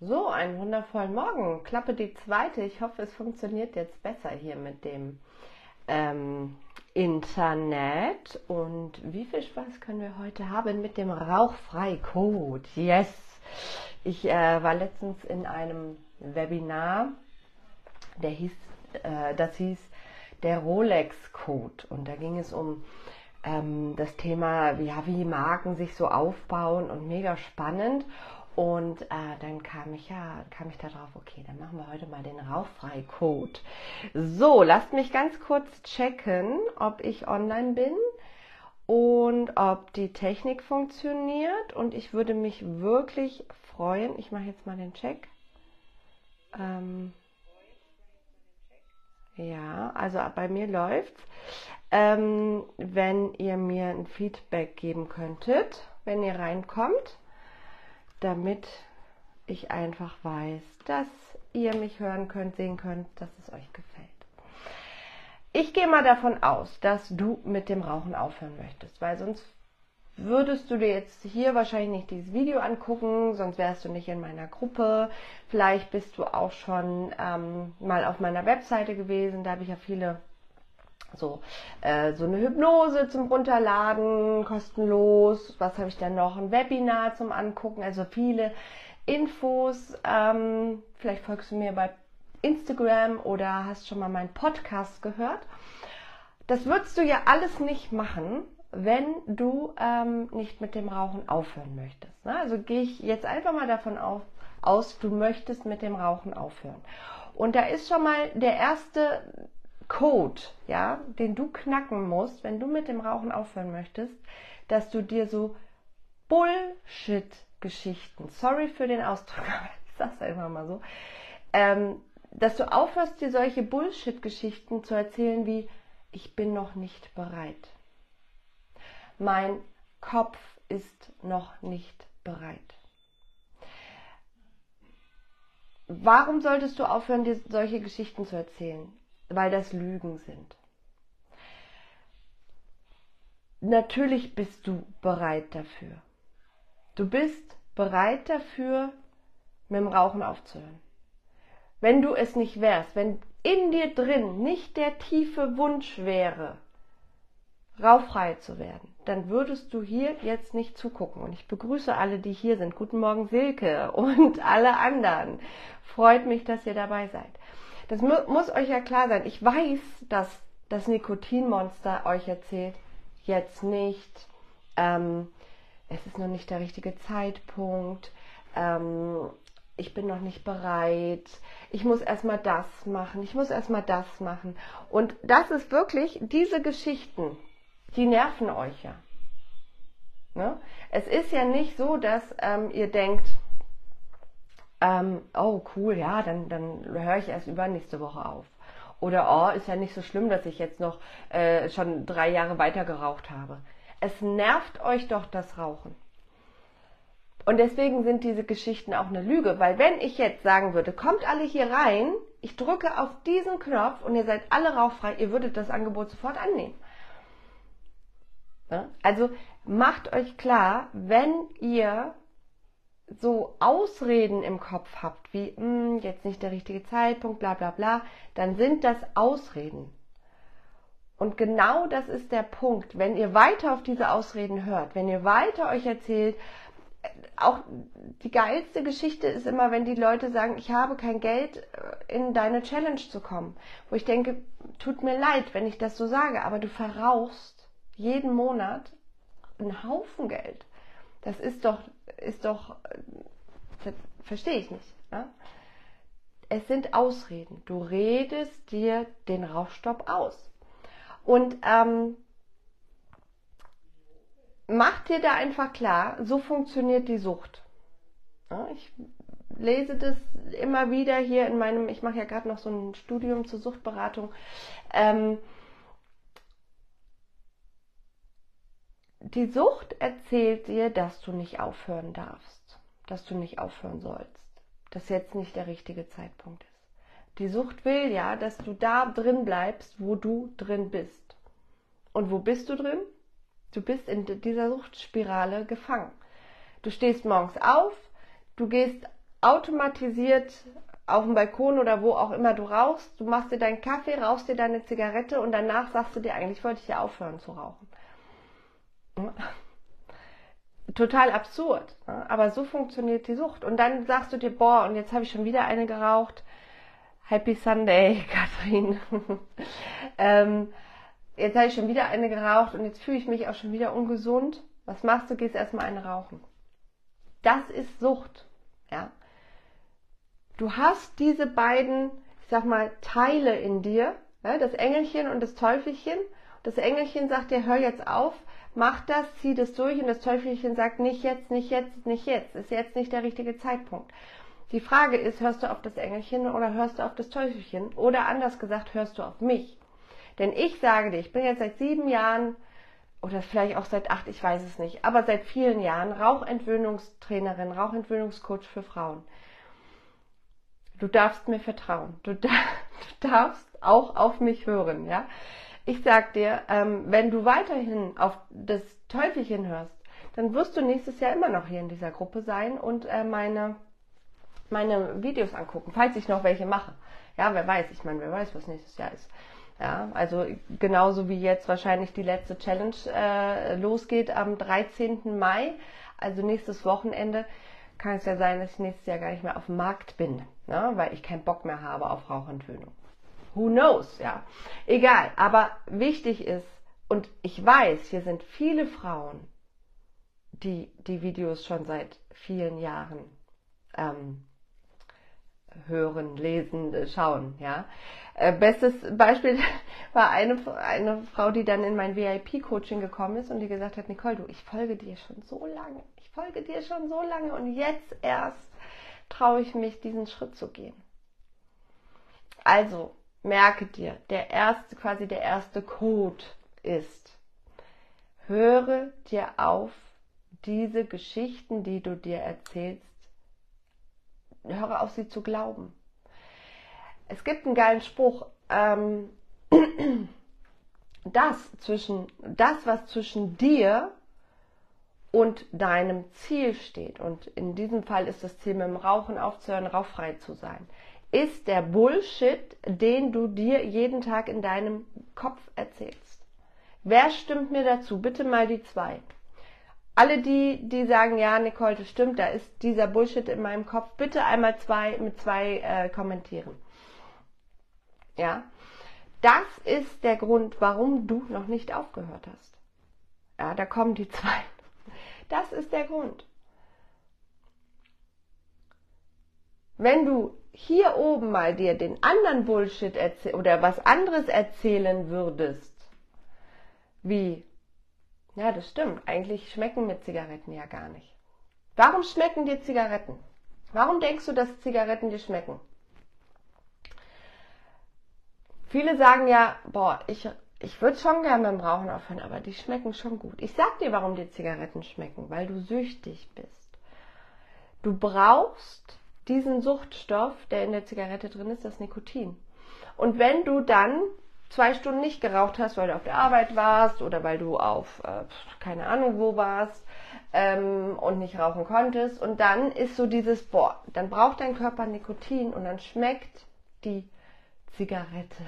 So, einen wundervollen Morgen. Klappe die zweite. Ich hoffe, es funktioniert jetzt besser hier mit dem ähm, Internet. Und wie viel Spaß können wir heute haben mit dem Rauchfrei-Code? Yes! Ich äh, war letztens in einem Webinar, der hieß, äh, das hieß der Rolex-Code. Und da ging es um ähm, das Thema, ja, wie Marken sich so aufbauen und mega spannend. Und äh, dann kam ich ja, kam ich darauf, okay, dann machen wir heute mal den Rauchfrei-Code. So, lasst mich ganz kurz checken, ob ich online bin und ob die Technik funktioniert. Und ich würde mich wirklich freuen. Ich mache jetzt mal den Check. Ähm, ja, also bei mir läuft's. Ähm, wenn ihr mir ein Feedback geben könntet, wenn ihr reinkommt damit ich einfach weiß, dass ihr mich hören könnt, sehen könnt, dass es euch gefällt. Ich gehe mal davon aus, dass du mit dem Rauchen aufhören möchtest, weil sonst würdest du dir jetzt hier wahrscheinlich nicht dieses Video angucken, sonst wärst du nicht in meiner Gruppe. Vielleicht bist du auch schon ähm, mal auf meiner Webseite gewesen, da habe ich ja viele so, äh, so eine Hypnose zum Runterladen, kostenlos. Was habe ich dann noch? Ein Webinar zum Angucken, also viele Infos. Ähm, vielleicht folgst du mir bei Instagram oder hast schon mal meinen Podcast gehört. Das würdest du ja alles nicht machen, wenn du ähm, nicht mit dem Rauchen aufhören möchtest. Ne? Also gehe ich jetzt einfach mal davon auf, aus, du möchtest mit dem Rauchen aufhören. Und da ist schon mal der erste Code, ja, den du knacken musst, wenn du mit dem Rauchen aufhören möchtest, dass du dir so Bullshit-Geschichten, sorry für den Ausdruck, aber ich sag's einfach mal so, ähm, dass du aufhörst, dir solche Bullshit-Geschichten zu erzählen wie, ich bin noch nicht bereit. Mein Kopf ist noch nicht bereit. Warum solltest du aufhören, dir solche Geschichten zu erzählen? Weil das Lügen sind. Natürlich bist du bereit dafür. Du bist bereit dafür, mit dem Rauchen aufzuhören. Wenn du es nicht wärst, wenn in dir drin nicht der tiefe Wunsch wäre, rauchfrei zu werden, dann würdest du hier jetzt nicht zugucken. Und ich begrüße alle, die hier sind. Guten Morgen, Silke und alle anderen. Freut mich, dass ihr dabei seid. Das mu muss euch ja klar sein. Ich weiß, dass das Nikotinmonster euch erzählt, jetzt nicht, ähm, es ist noch nicht der richtige Zeitpunkt, ähm, ich bin noch nicht bereit, ich muss erstmal das machen, ich muss erstmal das machen. Und das ist wirklich, diese Geschichten, die nerven euch ja. Ne? Es ist ja nicht so, dass ähm, ihr denkt, ähm, oh cool, ja, dann, dann höre ich erst übernächste Woche auf. Oder oh, ist ja nicht so schlimm, dass ich jetzt noch äh, schon drei Jahre weiter geraucht habe. Es nervt euch doch das Rauchen. Und deswegen sind diese Geschichten auch eine Lüge, weil wenn ich jetzt sagen würde, kommt alle hier rein, ich drücke auf diesen Knopf und ihr seid alle rauchfrei, ihr würdet das Angebot sofort annehmen. Also macht euch klar, wenn ihr so Ausreden im Kopf habt, wie hm, jetzt nicht der richtige Zeitpunkt, bla bla bla, dann sind das Ausreden. Und genau das ist der Punkt. Wenn ihr weiter auf diese Ausreden hört, wenn ihr weiter euch erzählt, auch die geilste Geschichte ist immer, wenn die Leute sagen, ich habe kein Geld, äh, in deine Challenge zu kommen. Wo ich denke, tut mir leid, wenn ich das so sage, aber du verrauchst jeden Monat einen Haufen Geld. Das ist doch, ist doch, das verstehe ich nicht. Ja? Es sind Ausreden. Du redest dir den Rauchstopp aus. Und ähm, mach dir da einfach klar, so funktioniert die Sucht. Ja, ich lese das immer wieder hier in meinem, ich mache ja gerade noch so ein Studium zur Suchtberatung. Ähm, die Sucht erzählt dir, dass du nicht aufhören darfst, dass du nicht aufhören sollst, dass jetzt nicht der richtige Zeitpunkt ist. Die Sucht will ja, dass du da drin bleibst, wo du drin bist. Und wo bist du drin? Du bist in dieser Suchtspirale gefangen. Du stehst morgens auf, du gehst automatisiert auf dem Balkon oder wo auch immer du rauchst, du machst dir deinen Kaffee, rauchst dir deine Zigarette und danach sagst du dir, eigentlich wollte ich ja aufhören zu rauchen. Total absurd, ne? aber so funktioniert die Sucht. Und dann sagst du dir, boah, und jetzt habe ich schon wieder eine geraucht. Happy Sunday, Katrin. ähm, jetzt habe ich schon wieder eine geraucht und jetzt fühle ich mich auch schon wieder ungesund. Was machst du? Gehst erstmal eine rauchen. Das ist Sucht. Ja. Du hast diese beiden, ich sag mal, Teile in dir, ja, das Engelchen und das Teufelchen. Das Engelchen sagt dir, hör jetzt auf, mach das, zieh das durch und das Teufelchen sagt, nicht jetzt, nicht jetzt, nicht jetzt, ist jetzt nicht der richtige Zeitpunkt. Die Frage ist, hörst du auf das Engelchen oder hörst du auf das Teufelchen? Oder anders gesagt, hörst du auf mich? Denn ich sage dir, ich bin jetzt seit sieben Jahren oder vielleicht auch seit acht, ich weiß es nicht, aber seit vielen Jahren Rauchentwöhnungstrainerin, Rauchentwöhnungscoach für Frauen. Du darfst mir vertrauen. Du, da, du darfst auch auf mich hören, ja. Ich sag dir, ähm, wenn du weiterhin auf das Teufelchen hörst, dann wirst du nächstes Jahr immer noch hier in dieser Gruppe sein und äh, meine, meine Videos angucken, falls ich noch welche mache. Ja, wer weiß, ich meine, wer weiß, was nächstes Jahr ist. Ja, also genauso wie jetzt wahrscheinlich die letzte Challenge äh, losgeht am 13. Mai, also nächstes Wochenende, kann es ja sein, dass ich nächstes Jahr gar nicht mehr auf dem Markt bin, ne? weil ich keinen Bock mehr habe auf Rauchentwöhnung. Who knows, ja. Egal, aber wichtig ist, und ich weiß, hier sind viele Frauen, die die Videos schon seit vielen Jahren ähm, hören, lesen, äh, schauen, ja. Äh, bestes Beispiel war eine, eine Frau, die dann in mein VIP-Coaching gekommen ist und die gesagt hat, Nicole, du, ich folge dir schon so lange folge dir schon so lange und jetzt erst traue ich mich, diesen Schritt zu gehen. Also, merke dir, der erste, quasi der erste Code ist, höre dir auf, diese Geschichten, die du dir erzählst, höre auf sie zu glauben. Es gibt einen geilen Spruch, ähm, das zwischen, das, was zwischen dir und deinem Ziel steht, und in diesem Fall ist das Ziel mit dem Rauchen aufzuhören, rauchfrei zu sein, ist der Bullshit, den du dir jeden Tag in deinem Kopf erzählst. Wer stimmt mir dazu? Bitte mal die zwei. Alle die, die sagen, ja, Nicole, das stimmt, da ist dieser Bullshit in meinem Kopf, bitte einmal zwei mit zwei äh, kommentieren. Ja, das ist der Grund, warum du noch nicht aufgehört hast. Ja, da kommen die zwei. Das ist der Grund. Wenn du hier oben mal dir den anderen Bullshit oder was anderes erzählen würdest, wie, ja, das stimmt, eigentlich schmecken mir Zigaretten ja gar nicht. Warum schmecken dir Zigaretten? Warum denkst du, dass Zigaretten dir schmecken? Viele sagen ja, boah, ich ich würde schon gerne beim Rauchen aufhören, aber die schmecken schon gut. Ich sag dir, warum die Zigaretten schmecken, weil du süchtig bist. Du brauchst diesen Suchtstoff, der in der Zigarette drin ist, das Nikotin. Und wenn du dann zwei Stunden nicht geraucht hast, weil du auf der Arbeit warst oder weil du auf äh, keine Ahnung wo warst ähm, und nicht rauchen konntest, und dann ist so dieses, boah, dann braucht dein Körper Nikotin und dann schmeckt die Zigarette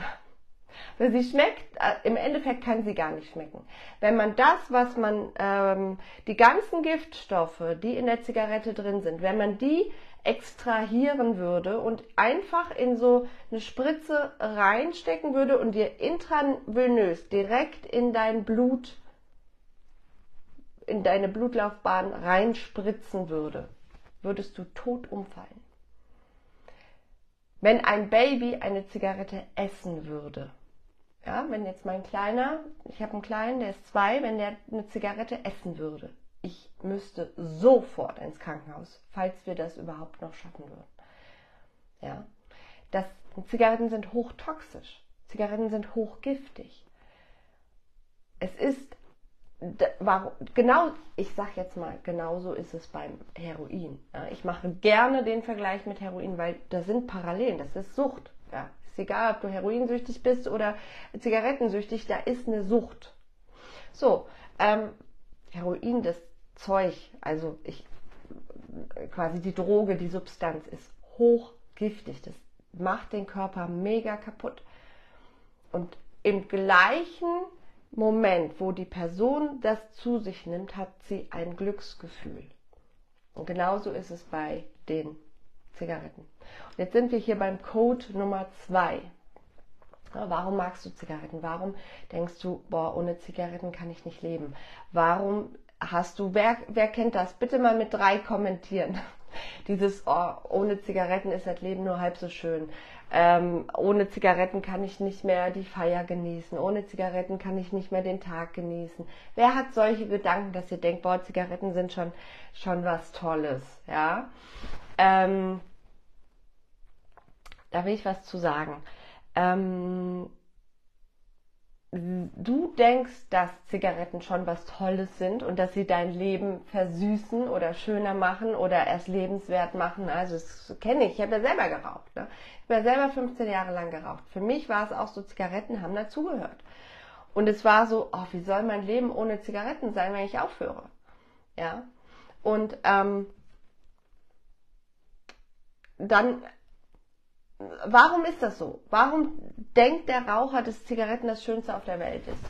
weil sie schmeckt, äh, im Endeffekt kann sie gar nicht schmecken. Wenn man das, was man, ähm, die ganzen Giftstoffe, die in der Zigarette drin sind, wenn man die extrahieren würde und einfach in so eine Spritze reinstecken würde und dir intravenös direkt in dein Blut, in deine Blutlaufbahn reinspritzen würde, würdest du tot umfallen. Wenn ein Baby eine Zigarette essen würde, ja, wenn jetzt mein Kleiner, ich habe einen Kleinen, der ist zwei, wenn der eine Zigarette essen würde, ich müsste sofort ins Krankenhaus, falls wir das überhaupt noch schaffen würden. Ja, das, Zigaretten sind hochtoxisch. Zigaretten sind hochgiftig. Es ist warum, genau, ich sag jetzt mal, genauso ist es beim Heroin. Ja, ich mache gerne den Vergleich mit Heroin, weil da sind Parallelen, das ist Sucht. Ja, ist egal, ob du heroinsüchtig bist oder zigarettensüchtig, da ist eine Sucht. So, ähm, Heroin, das Zeug, also ich quasi die Droge, die Substanz ist hochgiftig. Das macht den Körper mega kaputt. Und im gleichen Moment, wo die Person das zu sich nimmt, hat sie ein Glücksgefühl. Und genauso ist es bei den Zigaretten. Und jetzt sind wir hier beim Code Nummer zwei. Warum magst du Zigaretten? Warum denkst du, boah, ohne Zigaretten kann ich nicht leben? Warum hast du, wer, wer kennt das? Bitte mal mit drei kommentieren. Dieses, oh, ohne Zigaretten ist das Leben nur halb so schön. Ähm, ohne Zigaretten kann ich nicht mehr die Feier genießen. Ohne Zigaretten kann ich nicht mehr den Tag genießen. Wer hat solche Gedanken, dass ihr denkt, boah, Zigaretten sind schon, schon was Tolles, ja? Ähm, da will ich was zu sagen. Ähm, du denkst, dass Zigaretten schon was Tolles sind und dass sie dein Leben versüßen oder schöner machen oder erst lebenswert machen. Also das kenne ich. Ich habe ja selber geraucht. Ne? Ich habe ja selber 15 Jahre lang geraucht. Für mich war es auch so, Zigaretten haben dazugehört. Und es war so, oh, wie soll mein Leben ohne Zigaretten sein, wenn ich aufhöre? Ja. Und ähm, dann warum ist das so? Warum denkt der Raucher, dass Zigaretten das Schönste auf der Welt ist?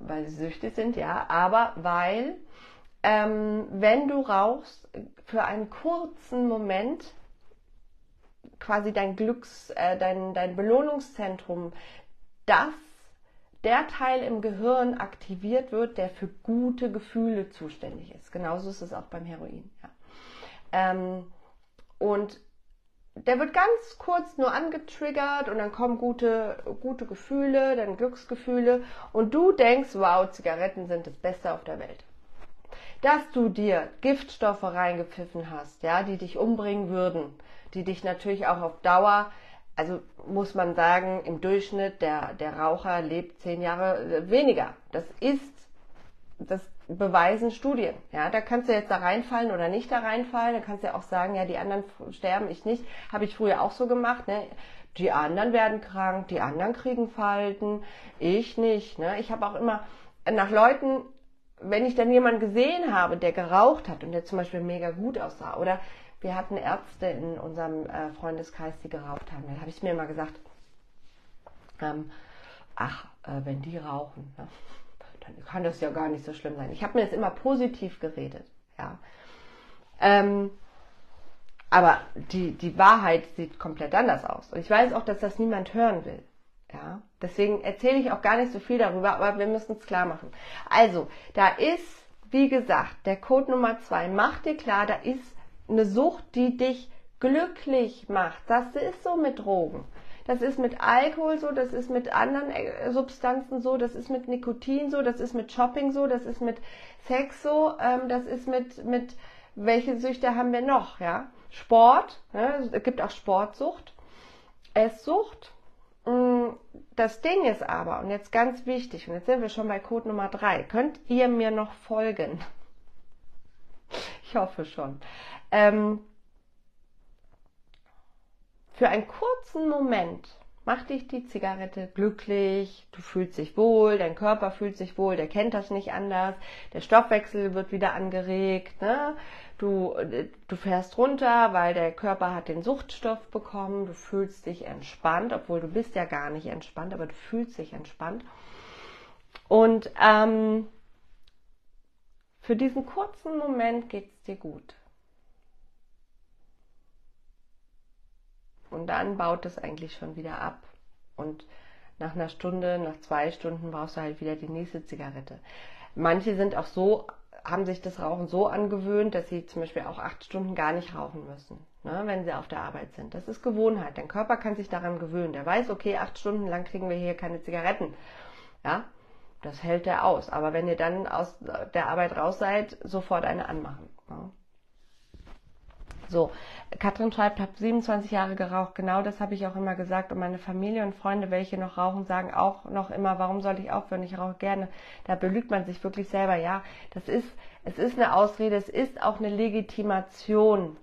Weil sie süchtig sind, ja, aber weil, ähm, wenn du rauchst, für einen kurzen Moment quasi dein Glücks, äh, dein, dein Belohnungszentrum, das der Teil im Gehirn aktiviert wird, der für gute Gefühle zuständig ist. Genauso ist es auch beim Heroin. Ja. Ähm, und der wird ganz kurz nur angetriggert und dann kommen gute, gute Gefühle, dann Glücksgefühle und du denkst, wow, Zigaretten sind das Beste auf der Welt. Dass du dir Giftstoffe reingepfiffen hast, ja, die dich umbringen würden, die dich natürlich auch auf Dauer, also muss man sagen, im Durchschnitt der, der Raucher lebt zehn Jahre weniger. Das ist, das beweisen Studien. Ja, da kannst du jetzt da reinfallen oder nicht da reinfallen. Da kannst du ja auch sagen, ja, die anderen sterben, ich nicht. Habe ich früher auch so gemacht. Ne? Die anderen werden krank, die anderen kriegen Falten, ich nicht. Ne? Ich habe auch immer nach Leuten, wenn ich dann jemanden gesehen habe, der geraucht hat und der zum Beispiel mega gut aussah, oder wir hatten Ärzte in unserem äh, Freundeskreis, die geraucht haben, dann habe ich mir immer gesagt, ähm, ach, äh, wenn die rauchen, ne? Dann kann das ja gar nicht so schlimm sein. Ich habe mir das immer positiv geredet, ja. Ähm, aber die, die Wahrheit sieht komplett anders aus. Und ich weiß auch, dass das niemand hören will. Ja, deswegen erzähle ich auch gar nicht so viel darüber, aber wir müssen es klar machen. Also, da ist, wie gesagt, der Code Nummer zwei. Mach dir klar, da ist eine Sucht, die dich glücklich macht. Das ist so mit Drogen. Das ist mit Alkohol so, das ist mit anderen äh, Substanzen so, das ist mit Nikotin so, das ist mit Shopping so, das ist mit Sex so, ähm, das ist mit, mit, welche Süchte haben wir noch, ja? Sport, ne? es gibt auch Sportsucht, Esssucht. Mm, das Ding ist aber, und jetzt ganz wichtig, und jetzt sind wir schon bei Code Nummer drei, könnt ihr mir noch folgen? Ich hoffe schon. Ähm, für einen kurzen Moment macht dich die Zigarette glücklich, du fühlst dich wohl, dein Körper fühlt sich wohl, der kennt das nicht anders, der Stoffwechsel wird wieder angeregt, ne? du, du fährst runter, weil der Körper hat den Suchtstoff bekommen, du fühlst dich entspannt, obwohl du bist ja gar nicht entspannt, aber du fühlst dich entspannt. Und ähm, für diesen kurzen Moment geht es dir gut. Und dann baut es eigentlich schon wieder ab. Und nach einer Stunde, nach zwei Stunden brauchst du halt wieder die nächste Zigarette. Manche sind auch so, haben sich das Rauchen so angewöhnt, dass sie zum Beispiel auch acht Stunden gar nicht rauchen müssen, ne, wenn sie auf der Arbeit sind. Das ist Gewohnheit. Dein Körper kann sich daran gewöhnen. Der weiß, okay, acht Stunden lang kriegen wir hier keine Zigaretten. Ja, das hält er aus. Aber wenn ihr dann aus der Arbeit raus seid, sofort eine anmachen. Ja. So, Katrin schreibt, habe 27 Jahre geraucht. Genau das habe ich auch immer gesagt. Und meine Familie und Freunde, welche noch rauchen, sagen auch noch immer, warum soll ich aufhören? Ich rauche gerne. Da belügt man sich wirklich selber. Ja, das ist, es ist eine Ausrede, es ist auch eine Legitimation,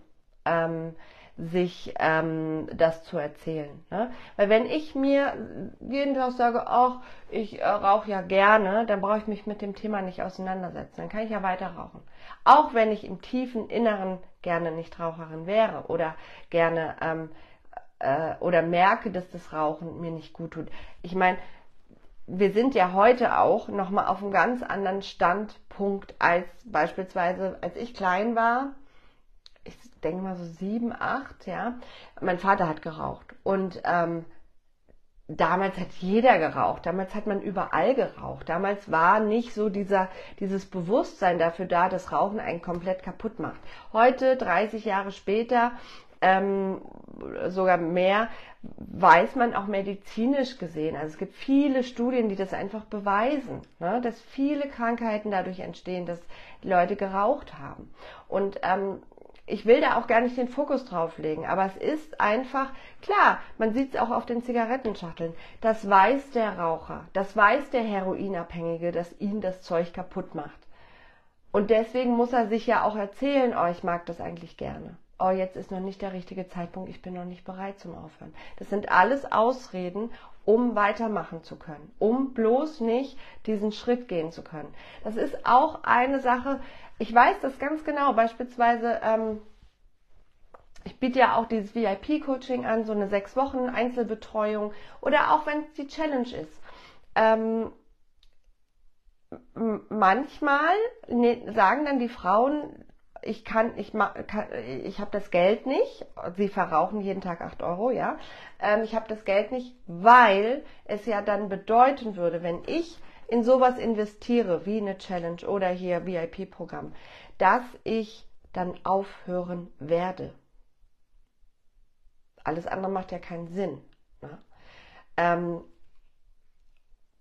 ähm, sich ähm, das zu erzählen. Ne? Weil wenn ich mir jeden Tag sage, ach, ich äh, rauche ja gerne, dann brauche ich mich mit dem Thema nicht auseinandersetzen. Dann kann ich ja weiter rauchen. Auch wenn ich im tiefen Inneren gerne Nichtraucherin wäre oder gerne ähm, äh, oder merke, dass das Rauchen mir nicht gut tut. Ich meine, wir sind ja heute auch nochmal auf einem ganz anderen Standpunkt als beispielsweise, als ich klein war. Ich denke mal so sieben, acht, ja. Mein Vater hat geraucht und ähm, damals hat jeder geraucht, damals hat man überall geraucht. Damals war nicht so dieser, dieses Bewusstsein dafür da, dass Rauchen einen komplett kaputt macht. Heute, 30 Jahre später, ähm, sogar mehr, weiß man auch medizinisch gesehen. Also es gibt viele Studien, die das einfach beweisen, ne, dass viele Krankheiten dadurch entstehen, dass Leute geraucht haben. Und ähm, ich will da auch gar nicht den Fokus drauf legen, aber es ist einfach, klar, man sieht es auch auf den Zigarettenschachteln. Das weiß der Raucher, das weiß der Heroinabhängige, dass ihn das Zeug kaputt macht. Und deswegen muss er sich ja auch erzählen, oh, ich mag das eigentlich gerne oh, jetzt ist noch nicht der richtige Zeitpunkt, ich bin noch nicht bereit zum Aufhören. Das sind alles Ausreden, um weitermachen zu können, um bloß nicht diesen Schritt gehen zu können. Das ist auch eine Sache, ich weiß das ganz genau, beispielsweise, ähm, ich biete ja auch dieses VIP-Coaching an, so eine sechs Wochen Einzelbetreuung oder auch wenn es die Challenge ist. Ähm, manchmal ne, sagen dann die Frauen, ich kann, ich kann, ich habe das Geld nicht. Sie verrauchen jeden Tag 8 Euro, ja. Ähm, ich habe das Geld nicht, weil es ja dann bedeuten würde, wenn ich in sowas investiere, wie eine Challenge oder hier VIP-Programm, dass ich dann aufhören werde. Alles andere macht ja keinen Sinn. Ne? Ähm,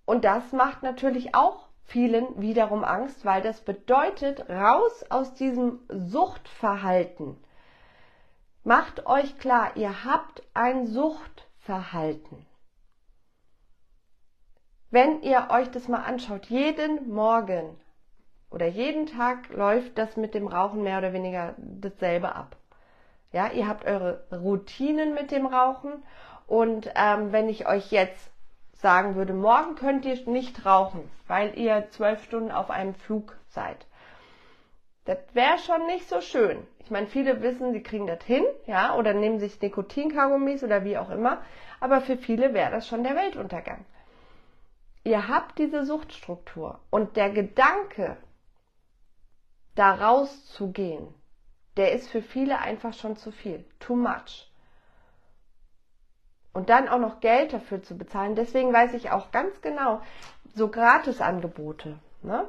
und das macht natürlich auch vielen wiederum Angst, weil das bedeutet, raus aus diesem Suchtverhalten. Macht euch klar, ihr habt ein Suchtverhalten. Wenn ihr euch das mal anschaut, jeden Morgen oder jeden Tag läuft das mit dem Rauchen mehr oder weniger dasselbe ab. Ja, ihr habt eure Routinen mit dem Rauchen und ähm, wenn ich euch jetzt sagen würde, morgen könnt ihr nicht rauchen, weil ihr zwölf Stunden auf einem Flug seid. Das wäre schon nicht so schön. Ich meine, viele wissen, sie kriegen das hin, ja, oder nehmen sich Nikotinkaugummis oder wie auch immer, aber für viele wäre das schon der Weltuntergang. Ihr habt diese Suchtstruktur und der Gedanke, da rauszugehen, der ist für viele einfach schon zu viel, too much und dann auch noch Geld dafür zu bezahlen. Deswegen weiß ich auch ganz genau, so Gratisangebote, ne?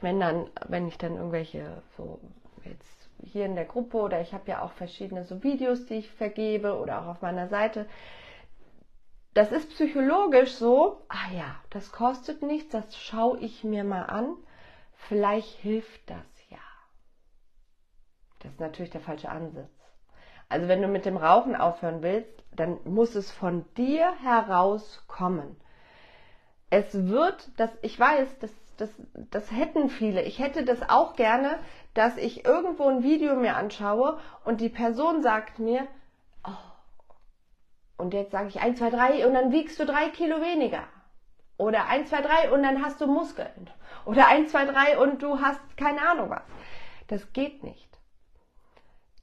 Wenn dann, wenn ich dann irgendwelche so jetzt hier in der Gruppe oder ich habe ja auch verschiedene so Videos, die ich vergebe oder auch auf meiner Seite. Das ist psychologisch so, ah ja, das kostet nichts, das schaue ich mir mal an. Vielleicht hilft das ja. Das ist natürlich der falsche Ansatz. Also wenn du mit dem Rauchen aufhören willst, dann muss es von dir herauskommen. Es wird, das, ich weiß, das, das, das hätten viele. Ich hätte das auch gerne, dass ich irgendwo ein Video mir anschaue und die Person sagt mir, und jetzt sage ich 1, 2, 3 und dann wiegst du drei Kilo weniger. Oder 1, 2, 3 und dann hast du Muskeln. Oder 1, 2, 3 und du hast keine Ahnung was. Das geht nicht.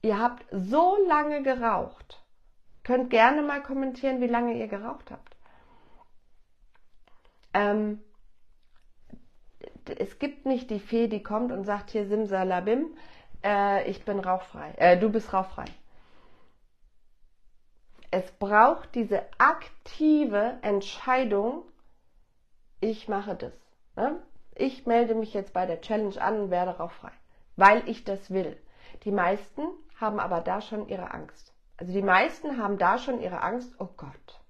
Ihr habt so lange geraucht Könnt gerne mal kommentieren, wie lange ihr geraucht habt. Ähm, es gibt nicht die Fee, die kommt und sagt hier Simsalabim, äh, ich bin rauchfrei, äh, du bist rauchfrei. Es braucht diese aktive Entscheidung, ich mache das. Ne? Ich melde mich jetzt bei der Challenge an und werde rauchfrei, weil ich das will. Die meisten haben aber da schon ihre Angst. Also die meisten haben da schon ihre Angst, oh Gott,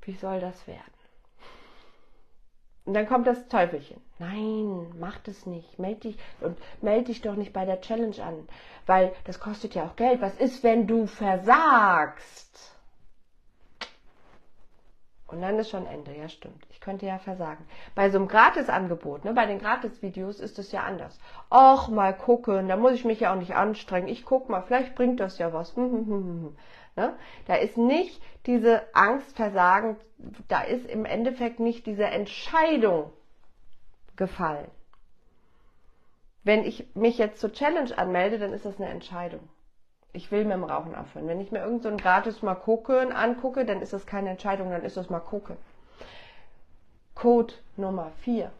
wie soll das werden? Und dann kommt das Teufelchen. Nein, mach das nicht. Meld dich und meld dich doch nicht bei der Challenge an, weil das kostet ja auch Geld. Was ist, wenn du versagst? Und dann ist schon Ende, ja stimmt. Ich könnte ja versagen. Bei so einem Gratisangebot, ne, bei den Gratisvideos ist es ja anders. Och, mal gucken, da muss ich mich ja auch nicht anstrengen. Ich guck mal, vielleicht bringt das ja was. Ne? Da ist nicht diese Angst, Versagen, da ist im Endeffekt nicht diese Entscheidung gefallen. Wenn ich mich jetzt zur Challenge anmelde, dann ist das eine Entscheidung ich will mit dem Rauchen aufhören. Wenn ich mir irgend so ein gratis mal gucken angucke, dann ist das keine Entscheidung, dann ist das mal gucken. Code Nummer 4.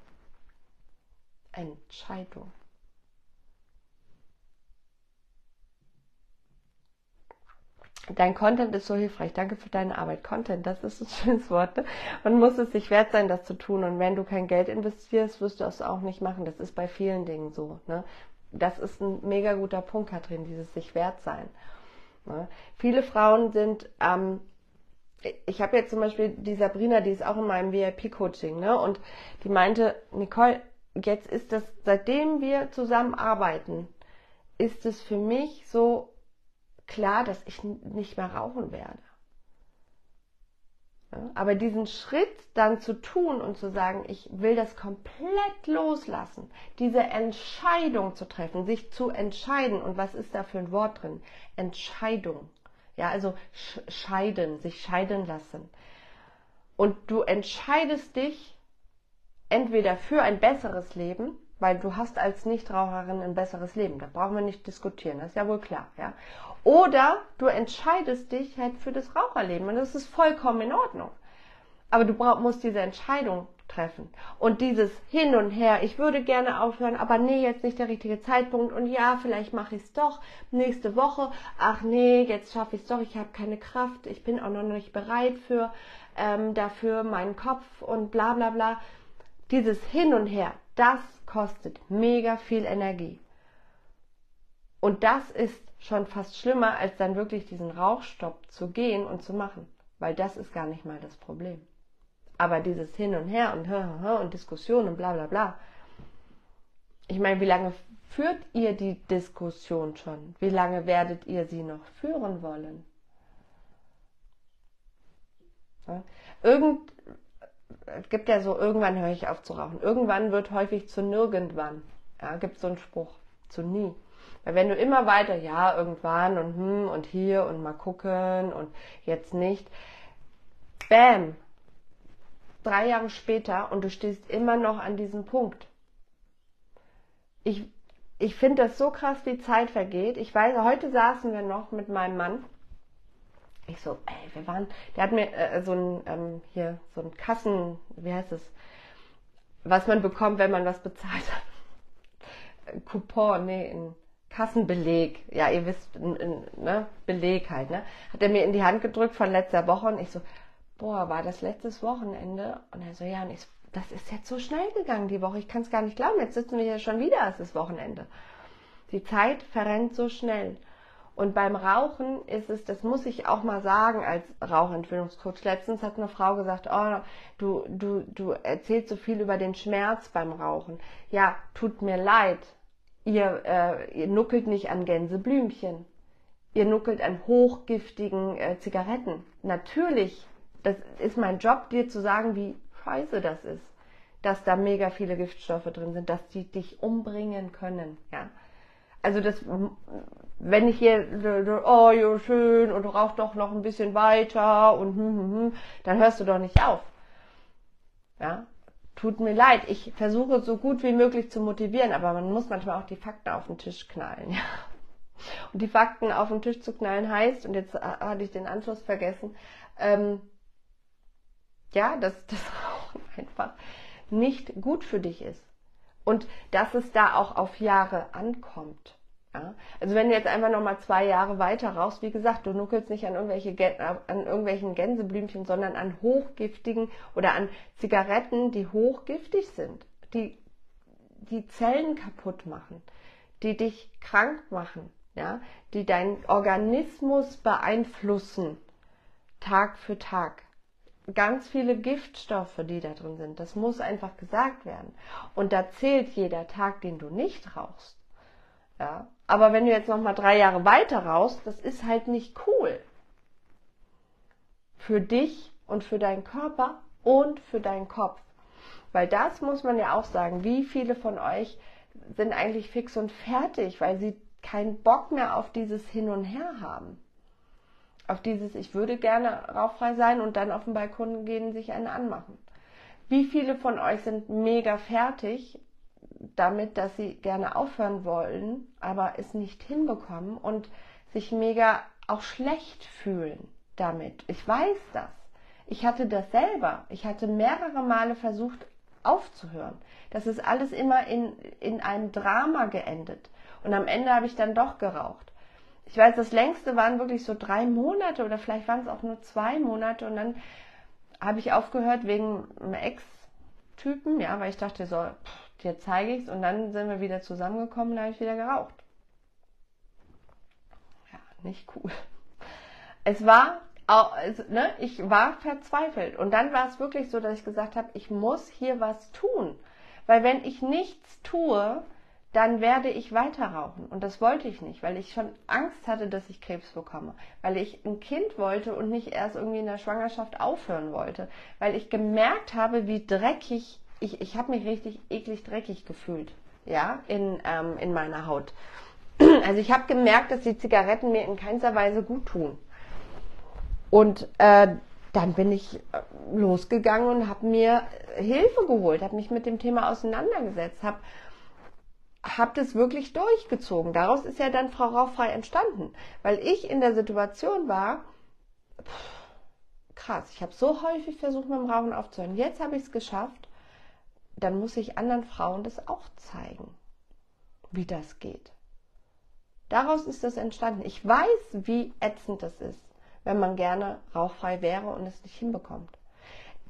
Entscheidung. Dein Content ist so hilfreich. Danke für deine Arbeit. Content, das ist ein schönes Wort. Ne? Man muss es sich wert sein, das zu tun. Und wenn du kein Geld investierst, wirst du das auch nicht machen. Das ist bei vielen Dingen so. Ne? das ist ein mega guter Punkt, Katrin, dieses sich wert sein. Ne? Viele Frauen sind, ähm, ich habe jetzt zum Beispiel die Sabrina, die ist auch in meinem VIP-Coaching, ne? Und die meinte, Nicole, jetzt ist das, seitdem wir zusammenarbeiten, ist es für mich so klar, dass ich nicht mehr rauchen werde. Aber diesen Schritt dann zu tun und zu sagen, ich will das komplett loslassen, diese Entscheidung zu treffen, sich zu entscheiden. Und was ist da für ein Wort drin? Entscheidung. Ja, also scheiden, sich scheiden lassen. Und du entscheidest dich entweder für ein besseres Leben weil du hast als Nichtraucherin ein besseres Leben. Da brauchen wir nicht diskutieren, das ist ja wohl klar. Ja? Oder du entscheidest dich halt für das Raucherleben und das ist vollkommen in Ordnung. Aber du brauch, musst diese Entscheidung treffen. Und dieses Hin und Her, ich würde gerne aufhören, aber nee, jetzt nicht der richtige Zeitpunkt und ja, vielleicht mache ich es doch nächste Woche. Ach nee, jetzt schaffe ich es doch, ich habe keine Kraft, ich bin auch noch nicht bereit für ähm, dafür meinen Kopf und bla bla bla. Dieses Hin und Her, das kostet mega viel Energie. Und das ist schon fast schlimmer, als dann wirklich diesen Rauchstopp zu gehen und zu machen, weil das ist gar nicht mal das Problem. Aber dieses Hin und Her und und Diskussion und bla bla bla. Ich meine, wie lange führt ihr die Diskussion schon? Wie lange werdet ihr sie noch führen wollen? Irgend, es gibt ja so, irgendwann höre ich auf zu rauchen. Irgendwann wird häufig zu nirgendwann. Ja, gibt so einen Spruch. Zu nie. Weil wenn du immer weiter, ja, irgendwann und hm und hier und mal gucken und jetzt nicht, bam, drei Jahre später und du stehst immer noch an diesem Punkt. Ich, ich finde das so krass, wie Zeit vergeht. Ich weiß, heute saßen wir noch mit meinem Mann ich so, ey, wir waren, der hat mir äh, so ein, ähm, hier, so ein Kassen, wie heißt es, was man bekommt, wenn man was bezahlt hat. Coupon, nee, ein Kassenbeleg, ja, ihr wisst, ne, Beleg halt, ne, hat er mir in die Hand gedrückt von letzter Woche und ich so, boah, war das letztes Wochenende? Und er so, ja, und ich so, das ist jetzt so schnell gegangen die Woche, ich kann es gar nicht glauben, jetzt sitzen wir hier schon wieder, es ist Wochenende. Die Zeit verrennt so schnell. Und beim Rauchen ist es, das muss ich auch mal sagen als Rauchentwöhnungscoach. Letztens hat eine Frau gesagt, oh, du, du, du erzählst so viel über den Schmerz beim Rauchen. Ja, tut mir leid. Ihr, äh, ihr nuckelt nicht an Gänseblümchen. Ihr nuckelt an hochgiftigen äh, Zigaretten. Natürlich, das ist mein Job, dir zu sagen, wie scheiße das ist. Dass da mega viele Giftstoffe drin sind, dass die dich umbringen können, ja also das, wenn ich hier, oh, ja, schön, und rauch doch noch ein bisschen weiter und hm, hm, hm, dann hörst du doch nicht auf. Ja, tut mir leid. Ich versuche so gut wie möglich zu motivieren, aber man muss manchmal auch die Fakten auf den Tisch knallen. Ja. Und die Fakten auf den Tisch zu knallen heißt, und jetzt hatte ich den Anschluss vergessen, ähm, ja, dass das Rauchen einfach nicht gut für dich ist. Und dass es da auch auf Jahre ankommt. Ja? Also wenn du jetzt einfach nochmal zwei Jahre weiter rauchst, wie gesagt, du nuckelst nicht an, irgendwelche, an irgendwelchen Gänseblümchen, sondern an hochgiftigen oder an Zigaretten, die hochgiftig sind, die die Zellen kaputt machen, die dich krank machen, ja, die deinen Organismus beeinflussen, Tag für Tag. Ganz viele Giftstoffe, die da drin sind. Das muss einfach gesagt werden. Und da zählt jeder Tag, den du nicht rauchst. Ja, aber wenn du jetzt noch mal drei Jahre weiter raus, das ist halt nicht cool. Für dich und für deinen Körper und für deinen Kopf. Weil das muss man ja auch sagen, wie viele von euch sind eigentlich fix und fertig, weil sie keinen Bock mehr auf dieses Hin und Her haben. Auf dieses, ich würde gerne rauchfrei sein und dann auf den Balkon gehen, sich eine anmachen. Wie viele von euch sind mega fertig damit, dass sie gerne aufhören wollen, aber es nicht hinbekommen und sich mega auch schlecht fühlen damit. Ich weiß das. Ich hatte das selber. Ich hatte mehrere Male versucht aufzuhören. Das ist alles immer in, in einem Drama geendet. Und am Ende habe ich dann doch geraucht. Ich weiß, das längste waren wirklich so drei Monate oder vielleicht waren es auch nur zwei Monate und dann habe ich aufgehört wegen einem Ex-Typen, ja, weil ich dachte so, pff, dir zeige ich's und dann sind wir wieder zusammengekommen und habe ich wieder geraucht. Ja, nicht cool. Es war also, ne, ich war verzweifelt. Und dann war es wirklich so, dass ich gesagt habe, ich muss hier was tun. Weil wenn ich nichts tue, dann werde ich weiter rauchen. Und das wollte ich nicht, weil ich schon Angst hatte, dass ich Krebs bekomme. Weil ich ein Kind wollte und nicht erst irgendwie in der Schwangerschaft aufhören wollte. Weil ich gemerkt habe, wie dreckig, ich, ich habe mich richtig eklig dreckig gefühlt. Ja, in, ähm, in meiner Haut. Also ich habe gemerkt, dass die Zigaretten mir in keinster Weise gut tun. Und äh, dann bin ich äh, losgegangen und habe mir Hilfe geholt, habe mich mit dem Thema auseinandergesetzt, habe hab das wirklich durchgezogen. Daraus ist ja dann Frau Rauchfrei entstanden, weil ich in der Situation war, pff, krass, ich habe so häufig versucht, mit dem Rauchen aufzuhören. Jetzt habe ich es geschafft, dann muss ich anderen Frauen das auch zeigen, wie das geht. Daraus ist das entstanden. Ich weiß, wie ätzend das ist wenn man gerne rauchfrei wäre und es nicht hinbekommt.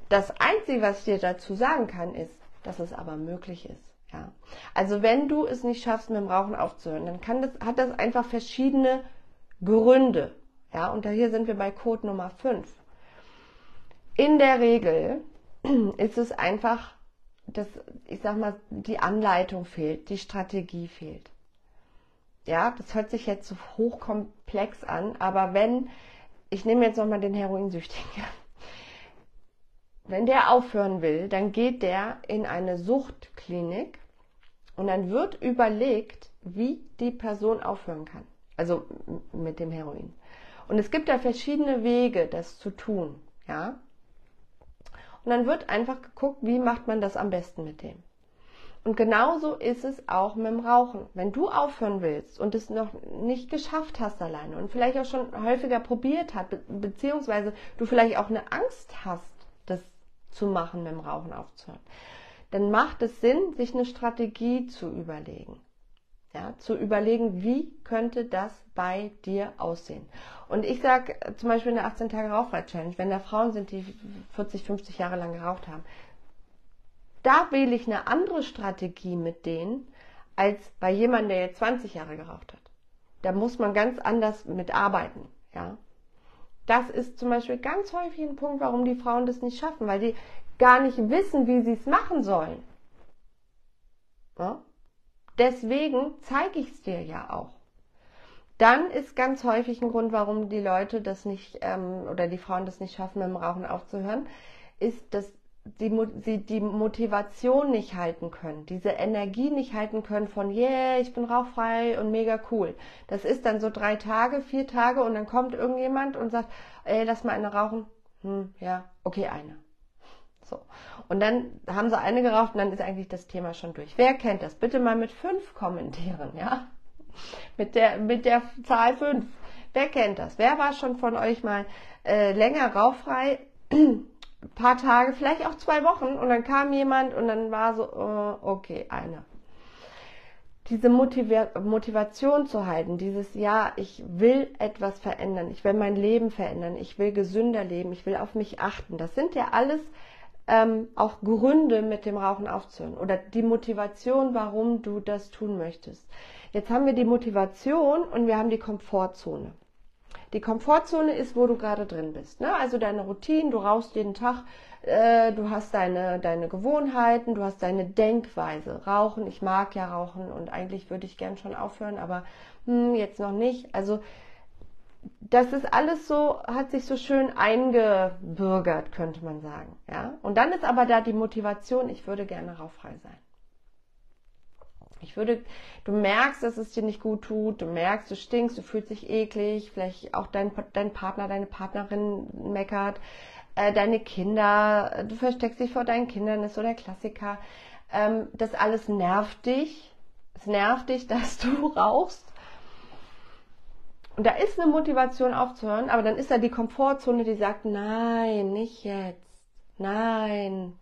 Das Einzige, was ich dir dazu sagen kann, ist, dass es aber möglich ist. Ja. Also wenn du es nicht schaffst, mit dem Rauchen aufzuhören, dann kann das, hat das einfach verschiedene Gründe. Ja, und da hier sind wir bei Code Nummer 5. In der Regel ist es einfach, dass, ich sag mal, die Anleitung fehlt, die Strategie fehlt. Ja, das hört sich jetzt so hochkomplex an, aber wenn ich nehme jetzt nochmal den Heroinsüchtigen. Wenn der aufhören will, dann geht der in eine Suchtklinik und dann wird überlegt, wie die Person aufhören kann. Also mit dem Heroin. Und es gibt da verschiedene Wege, das zu tun, ja. Und dann wird einfach geguckt, wie macht man das am besten mit dem. Und genauso ist es auch mit dem Rauchen. Wenn du aufhören willst und es noch nicht geschafft hast alleine und vielleicht auch schon häufiger probiert hast, beziehungsweise du vielleicht auch eine Angst hast, das zu machen, mit dem Rauchen aufzuhören, dann macht es Sinn, sich eine Strategie zu überlegen. Ja, zu überlegen, wie könnte das bei dir aussehen. Und ich sage zum Beispiel in der 18 Tage Rauchfrei-Challenge, wenn da Frauen sind, die 40, 50 Jahre lang geraucht haben, da wähle ich eine andere Strategie mit denen, als bei jemandem, der jetzt 20 Jahre geraucht hat. Da muss man ganz anders mit arbeiten, ja. Das ist zum Beispiel ganz häufig ein Punkt, warum die Frauen das nicht schaffen, weil die gar nicht wissen, wie sie es machen sollen. Ja? Deswegen zeige ich es dir ja auch. Dann ist ganz häufig ein Grund, warum die Leute das nicht ähm, oder die Frauen das nicht schaffen, mit dem Rauchen aufzuhören, ist, dass die, sie die Motivation nicht halten können, diese Energie nicht halten können von, yeah, ich bin rauchfrei und mega cool. Das ist dann so drei Tage, vier Tage und dann kommt irgendjemand und sagt, ey, lass mal eine rauchen. Hm, ja, okay, eine. So. Und dann haben sie eine geraucht und dann ist eigentlich das Thema schon durch. Wer kennt das? Bitte mal mit fünf kommentieren, ja? Mit der, mit der Zahl fünf. Wer kennt das? Wer war schon von euch mal äh, länger rauchfrei? paar Tage, vielleicht auch zwei Wochen und dann kam jemand und dann war so, uh, okay, einer. Diese Motiva Motivation zu halten, dieses Ja, ich will etwas verändern, ich will mein Leben verändern, ich will gesünder leben, ich will auf mich achten, das sind ja alles ähm, auch Gründe, mit dem Rauchen aufzuhören oder die Motivation, warum du das tun möchtest. Jetzt haben wir die Motivation und wir haben die Komfortzone. Die Komfortzone ist, wo du gerade drin bist. Ne? Also deine Routine, du rauchst jeden Tag, äh, du hast deine, deine Gewohnheiten, du hast deine Denkweise. Rauchen, ich mag ja rauchen und eigentlich würde ich gern schon aufhören, aber hm, jetzt noch nicht. Also das ist alles so, hat sich so schön eingebürgert, könnte man sagen. Ja? Und dann ist aber da die Motivation, ich würde gerne rauchfrei sein. Ich würde, du merkst, dass es dir nicht gut tut, du merkst, du stinkst, du fühlst dich eklig, vielleicht auch dein, dein Partner, deine Partnerin meckert, äh, deine Kinder, du versteckst dich vor deinen Kindern, ist so der Klassiker. Ähm, das alles nervt dich. Es nervt dich, dass du rauchst. Und da ist eine Motivation aufzuhören, aber dann ist da die Komfortzone, die sagt, nein, nicht jetzt. Nein,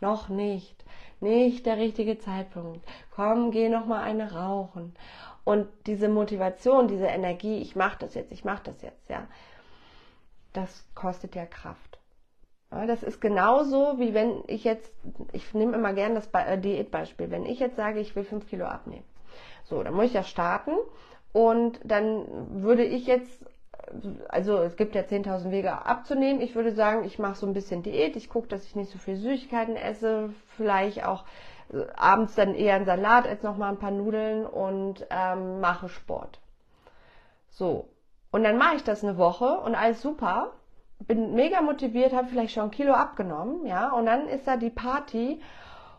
noch nicht. Nicht der richtige Zeitpunkt. Komm, geh noch mal eine rauchen. Und diese Motivation, diese Energie, ich mache das jetzt, ich mache das jetzt, ja. Das kostet ja Kraft. Ja, das ist genauso, wie wenn ich jetzt, ich nehme immer gerne das äh, Diätbeispiel, wenn ich jetzt sage, ich will fünf Kilo abnehmen. So, dann muss ich ja starten und dann würde ich jetzt, also es gibt ja 10.000 Wege abzunehmen. Ich würde sagen, ich mache so ein bisschen Diät. Ich gucke, dass ich nicht so viel Süßigkeiten esse. Vielleicht auch äh, abends dann eher einen Salat als nochmal ein paar Nudeln und ähm, mache Sport. So. Und dann mache ich das eine Woche und alles super. Bin mega motiviert, habe vielleicht schon ein Kilo abgenommen, ja. Und dann ist da die Party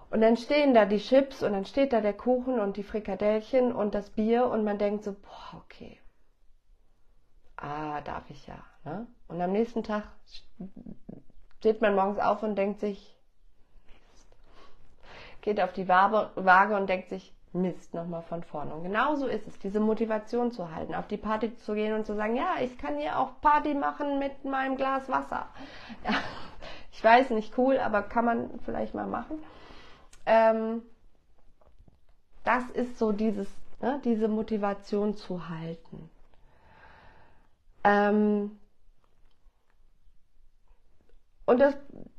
und dann stehen da die Chips und dann steht da der Kuchen und die Frikadellchen und das Bier und man denkt so, boah, okay. Ah, darf ich ja. Ne? Und am nächsten Tag steht man morgens auf und denkt sich, Mist. Geht auf die Waage und denkt sich, Mist, nochmal von vorne. Und genauso ist es, diese Motivation zu halten, auf die Party zu gehen und zu sagen, ja, ich kann hier auch Party machen mit meinem Glas Wasser. Ja, ich weiß, nicht cool, aber kann man vielleicht mal machen ähm, das ist so dieses, ne, diese Motivation zu halten. Ähm, und das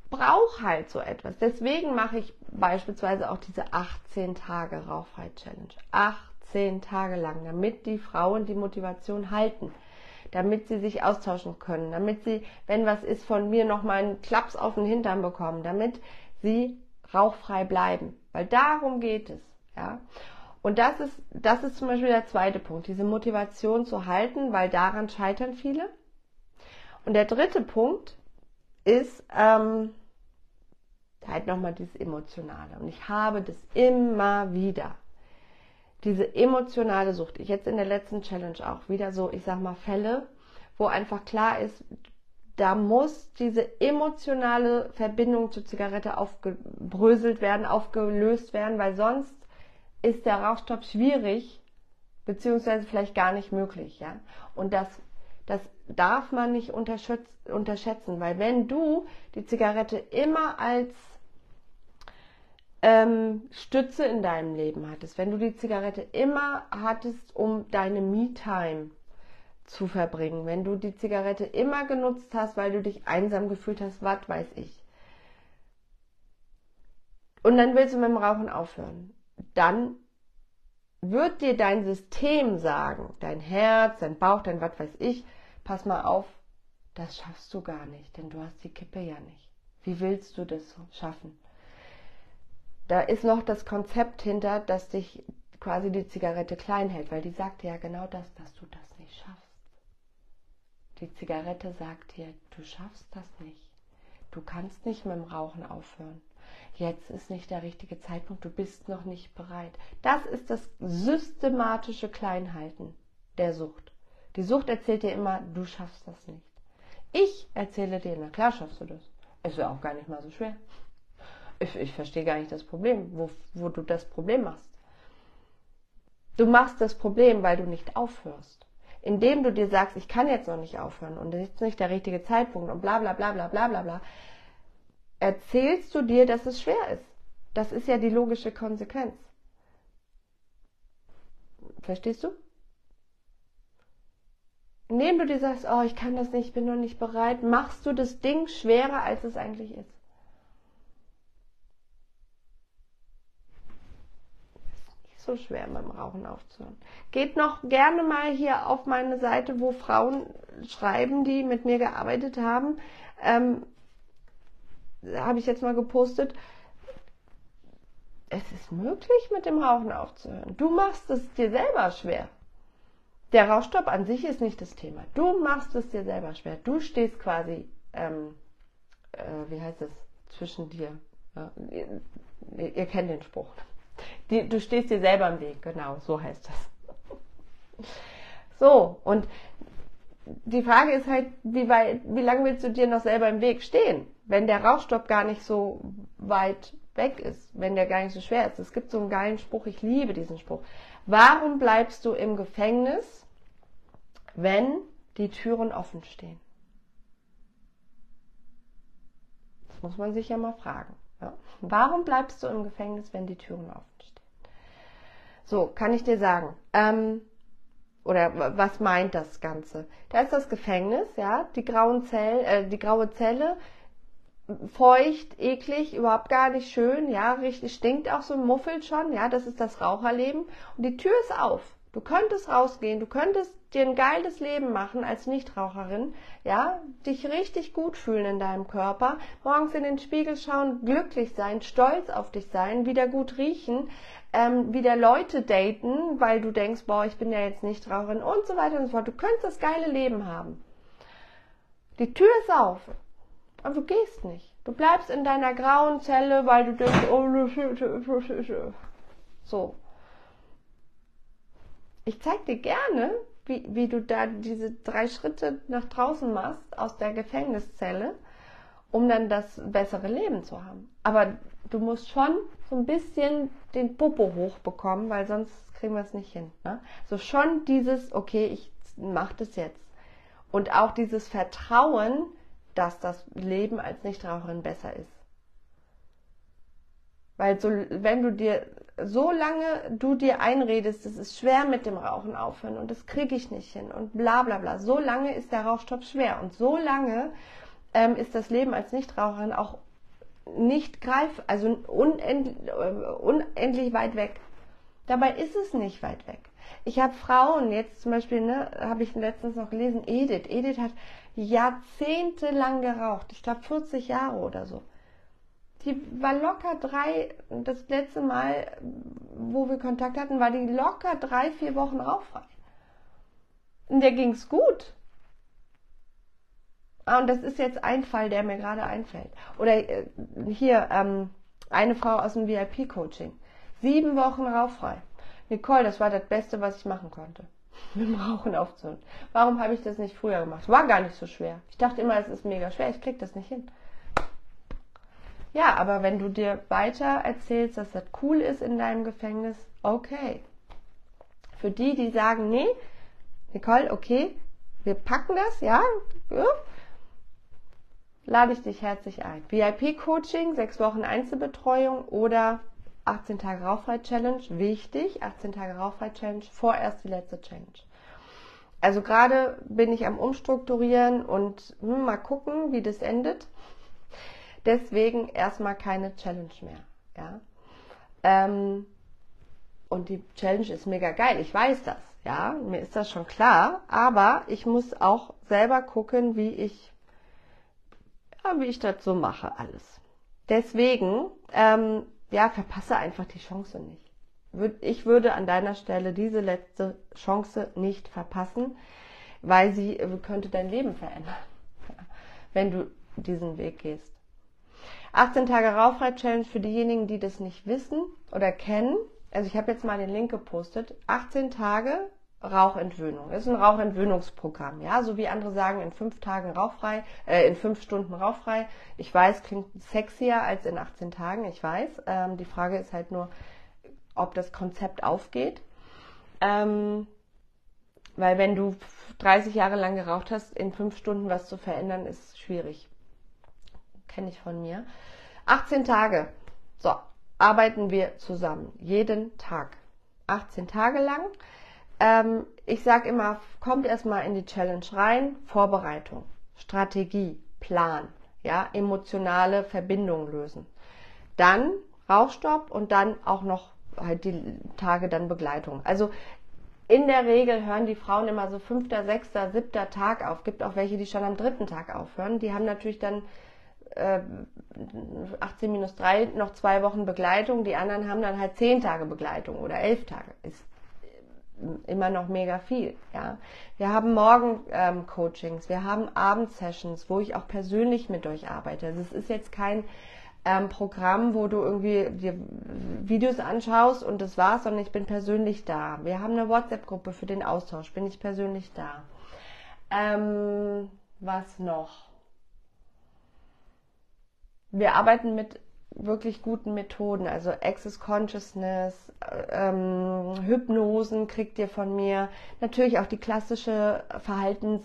braucht halt so etwas. Deswegen mache ich beispielsweise auch diese 18 Tage Rauchfrei-Challenge. 18 Tage lang, damit die Frauen die Motivation halten. Damit sie sich austauschen können, damit sie, wenn was ist, von mir nochmal einen Klaps auf den Hintern bekommen, damit sie rauchfrei bleiben. Weil darum geht es. Ja? Und das ist, das ist zum Beispiel der zweite Punkt, diese Motivation zu halten, weil daran scheitern viele. Und der dritte Punkt ist ähm, halt nochmal dieses Emotionale. Und ich habe das immer wieder. Diese emotionale Sucht. Ich jetzt in der letzten Challenge auch wieder so, ich sag mal, Fälle, wo einfach klar ist, da muss diese emotionale Verbindung zur Zigarette aufgebröselt werden, aufgelöst werden, weil sonst ist der Rauchstopp schwierig, beziehungsweise vielleicht gar nicht möglich, ja. Und das, das darf man nicht unterschätzen, weil wenn du die Zigarette immer als ähm, Stütze in deinem Leben hattest, wenn du die Zigarette immer hattest, um deine Me-Time zu verbringen. Wenn du die Zigarette immer genutzt hast, weil du dich einsam gefühlt hast, was weiß ich. Und dann willst du mit dem Rauchen aufhören. Dann wird dir dein System sagen, dein Herz, dein Bauch, dein was weiß ich, pass mal auf, das schaffst du gar nicht, denn du hast die Kippe ja nicht. Wie willst du das schaffen? Da ist noch das Konzept hinter, dass dich quasi die Zigarette klein hält, weil die sagt ja genau das, dass du das die Zigarette sagt dir, du schaffst das nicht. Du kannst nicht mit dem Rauchen aufhören. Jetzt ist nicht der richtige Zeitpunkt, du bist noch nicht bereit. Das ist das systematische Kleinhalten der Sucht. Die Sucht erzählt dir immer, du schaffst das nicht. Ich erzähle dir, na klar schaffst du das. Ist ja auch gar nicht mal so schwer. Ich, ich verstehe gar nicht das Problem, wo, wo du das Problem machst. Du machst das Problem, weil du nicht aufhörst indem du dir sagst, ich kann jetzt noch nicht aufhören und das ist nicht der richtige Zeitpunkt und bla bla bla bla bla bla bla, erzählst du dir, dass es schwer ist. Das ist ja die logische Konsequenz. Verstehst du? Indem du dir sagst, oh, ich kann das nicht, ich bin noch nicht bereit, machst du das Ding schwerer, als es eigentlich ist. So schwer beim Rauchen aufzuhören. Geht noch gerne mal hier auf meine Seite, wo Frauen schreiben, die mit mir gearbeitet haben. Ähm, Habe ich jetzt mal gepostet. Es ist möglich, mit dem Rauchen aufzuhören. Du machst es dir selber schwer. der Rauchstopp an sich ist nicht das Thema. Du machst es dir selber schwer. Du stehst quasi, ähm, äh, wie heißt es, zwischen dir. Ja, ihr, ihr, kennt den Spruch. Die, du stehst dir selber im Weg, genau, so heißt das. So, und die Frage ist halt, wie, weit, wie lange willst du dir noch selber im Weg stehen, wenn der Rauchstopp gar nicht so weit weg ist, wenn der gar nicht so schwer ist. Es gibt so einen geilen Spruch, ich liebe diesen Spruch. Warum bleibst du im Gefängnis, wenn die Türen offen stehen? Das muss man sich ja mal fragen. Ja? Warum bleibst du im Gefängnis, wenn die Türen offen stehen? So, kann ich dir sagen. Ähm, oder was meint das Ganze? Da ist das Gefängnis, ja, die grauen Zellen, äh, die graue Zelle, feucht, eklig, überhaupt gar nicht schön, ja, richtig stinkt auch so, muffelt schon, ja, das ist das Raucherleben. Und die Tür ist auf. Du könntest rausgehen, du könntest dir ein geiles Leben machen als Nichtraucherin, ja, dich richtig gut fühlen in deinem Körper, morgens in den Spiegel schauen, glücklich sein, stolz auf dich sein, wieder gut riechen, ähm, wieder Leute daten, weil du denkst, boah, ich bin ja jetzt Nichtraucherin und so weiter und so fort. Du könntest das geile Leben haben. Die Tür ist auf. Aber du gehst nicht. Du bleibst in deiner grauen Zelle, weil du denkst, oh, so. Ich zeig dir gerne, wie, wie du da diese drei Schritte nach draußen machst aus der Gefängniszelle, um dann das bessere Leben zu haben. Aber du musst schon so ein bisschen den Popo hochbekommen, weil sonst kriegen wir es nicht hin. Ne? So schon dieses, okay, ich mach das jetzt. Und auch dieses Vertrauen, dass das Leben als Nichtraucherin besser ist. Weil so, wenn du dir so lange du dir einredest, es ist schwer mit dem Rauchen aufhören und das kriege ich nicht hin und bla bla bla, so lange ist der Rauchstopp schwer und so lange ähm, ist das Leben als Nichtraucherin auch nicht greif, also unendlich, unendlich weit weg. Dabei ist es nicht weit weg. Ich habe Frauen, jetzt zum Beispiel, ne, habe ich letztens noch gelesen, Edith. Edith hat jahrzehntelang geraucht. Ich glaube 40 Jahre oder so. Die war locker drei, das letzte Mal, wo wir Kontakt hatten, war die locker drei, vier Wochen rauchfrei. Und der ging's gut. Ah, und das ist jetzt ein Fall, der mir gerade einfällt. Oder äh, hier, ähm, eine Frau aus dem VIP-Coaching. Sieben Wochen rauchfrei. Nicole, das war das Beste, was ich machen konnte. Mit dem Rauchen aufzuhören. Warum habe ich das nicht früher gemacht? War gar nicht so schwer. Ich dachte immer, es ist mega schwer. Ich krieg das nicht hin. Ja, aber wenn du dir weiter erzählst, dass das cool ist in deinem Gefängnis, okay. Für die, die sagen, nee, Nicole, okay, wir packen das, ja, ja lade ich dich herzlich ein. VIP-Coaching, sechs Wochen Einzelbetreuung oder 18 Tage Rauchfrei Challenge. Wichtig, 18 Tage Rauchfrei Challenge, vorerst die letzte Challenge. Also gerade bin ich am Umstrukturieren und hm, mal gucken, wie das endet. Deswegen erstmal keine Challenge mehr. Ja? Ähm, und die Challenge ist mega geil. Ich weiß das. Ja, mir ist das schon klar. Aber ich muss auch selber gucken, wie ich wie ich das so mache, alles. Deswegen, ähm, ja, verpasse einfach die Chance nicht. Ich würde an deiner Stelle diese letzte Chance nicht verpassen, weil sie äh, könnte dein Leben verändern, wenn du diesen Weg gehst. 18 Tage Rauchfrei Challenge für diejenigen, die das nicht wissen oder kennen. Also ich habe jetzt mal den Link gepostet. 18 Tage Rauchentwöhnung. Das ist ein Rauchentwöhnungsprogramm, ja, so wie andere sagen, in fünf Tagen rauchfrei, äh, in fünf Stunden rauchfrei. Ich weiß, klingt sexier als in 18 Tagen, ich weiß. Ähm, die Frage ist halt nur, ob das Konzept aufgeht. Ähm, weil wenn du 30 Jahre lang geraucht hast, in fünf Stunden was zu verändern, ist schwierig. Kenne ich von mir. 18 Tage. So, arbeiten wir zusammen. Jeden Tag. 18 Tage lang. Ähm, ich sage immer, kommt erstmal in die Challenge rein, Vorbereitung, Strategie, Plan, ja, emotionale Verbindung lösen. Dann Rauchstopp und dann auch noch halt die Tage dann Begleitung. Also in der Regel hören die Frauen immer so fünfter, sechster, siebter Tag auf. Gibt auch welche, die schon am dritten Tag aufhören. Die haben natürlich dann äh, 18 minus 3 noch zwei Wochen Begleitung. Die anderen haben dann halt zehn Tage Begleitung oder elf Tage. Ist immer noch mega viel. Ja, wir haben morgen ähm, Coachings, wir haben Abendsessions, wo ich auch persönlich mit euch arbeite. Also es ist jetzt kein ähm, Programm, wo du irgendwie dir Videos anschaust und das war's, sondern ich bin persönlich da. Wir haben eine WhatsApp-Gruppe für den Austausch, bin ich persönlich da. Ähm, was noch? Wir arbeiten mit wirklich guten Methoden, also Access Consciousness, ähm, Hypnosen kriegt ihr von mir, natürlich auch die klassische Verhaltens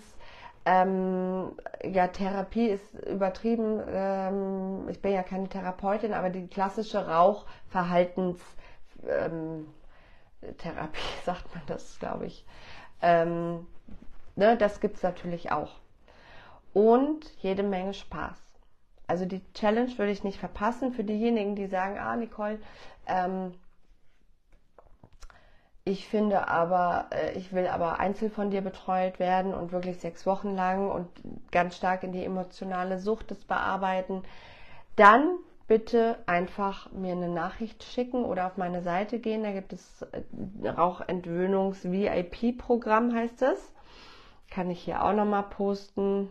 ähm, ja, Therapie ist übertrieben. Ähm, ich bin ja keine Therapeutin, aber die klassische Rauchverhaltenstherapie, ähm, sagt man das, glaube ich. Ähm, ne, das gibt es natürlich auch. Und jede Menge Spaß. Also die Challenge würde ich nicht verpassen für diejenigen, die sagen, ah, Nicole, ähm, ich finde aber, äh, ich will aber einzeln von dir betreut werden und wirklich sechs Wochen lang und ganz stark in die emotionale Sucht das bearbeiten. Dann bitte einfach mir eine Nachricht schicken oder auf meine Seite gehen. Da gibt es äh, Rauchentwöhnungs-VIP-Programm heißt es. Kann ich hier auch nochmal posten.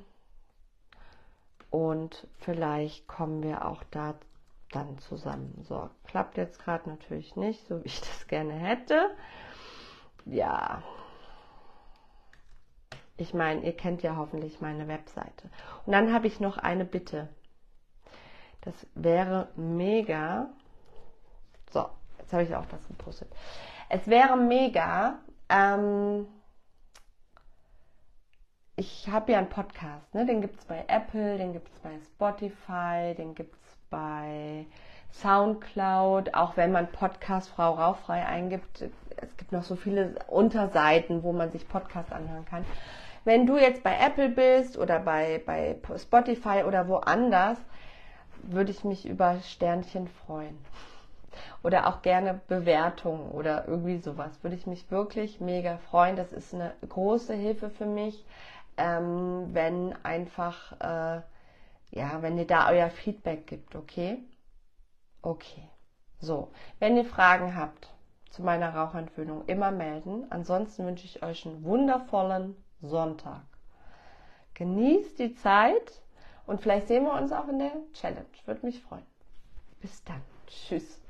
Und vielleicht kommen wir auch da dann zusammen. So, klappt jetzt gerade natürlich nicht, so wie ich das gerne hätte. Ja. Ich meine, ihr kennt ja hoffentlich meine Webseite. Und dann habe ich noch eine Bitte. Das wäre mega. So, jetzt habe ich auch das gepostet. Es wäre mega. Ähm, ich habe ja einen Podcast, ne? den gibt es bei Apple, den gibt es bei Spotify, den gibt es bei Soundcloud, auch wenn man Podcast Frau Rauchfrei eingibt, es gibt noch so viele Unterseiten, wo man sich Podcast anhören kann. Wenn du jetzt bei Apple bist oder bei, bei Spotify oder woanders, würde ich mich über Sternchen freuen. Oder auch gerne Bewertungen oder irgendwie sowas. Würde ich mich wirklich mega freuen. Das ist eine große Hilfe für mich, ähm, wenn einfach, äh, ja, wenn ihr da euer Feedback gibt, okay? Okay. So, wenn ihr Fragen habt zu meiner Rauchentwöhnung, immer melden. Ansonsten wünsche ich euch einen wundervollen Sonntag. Genießt die Zeit und vielleicht sehen wir uns auch in der Challenge. Würde mich freuen. Bis dann. Tschüss.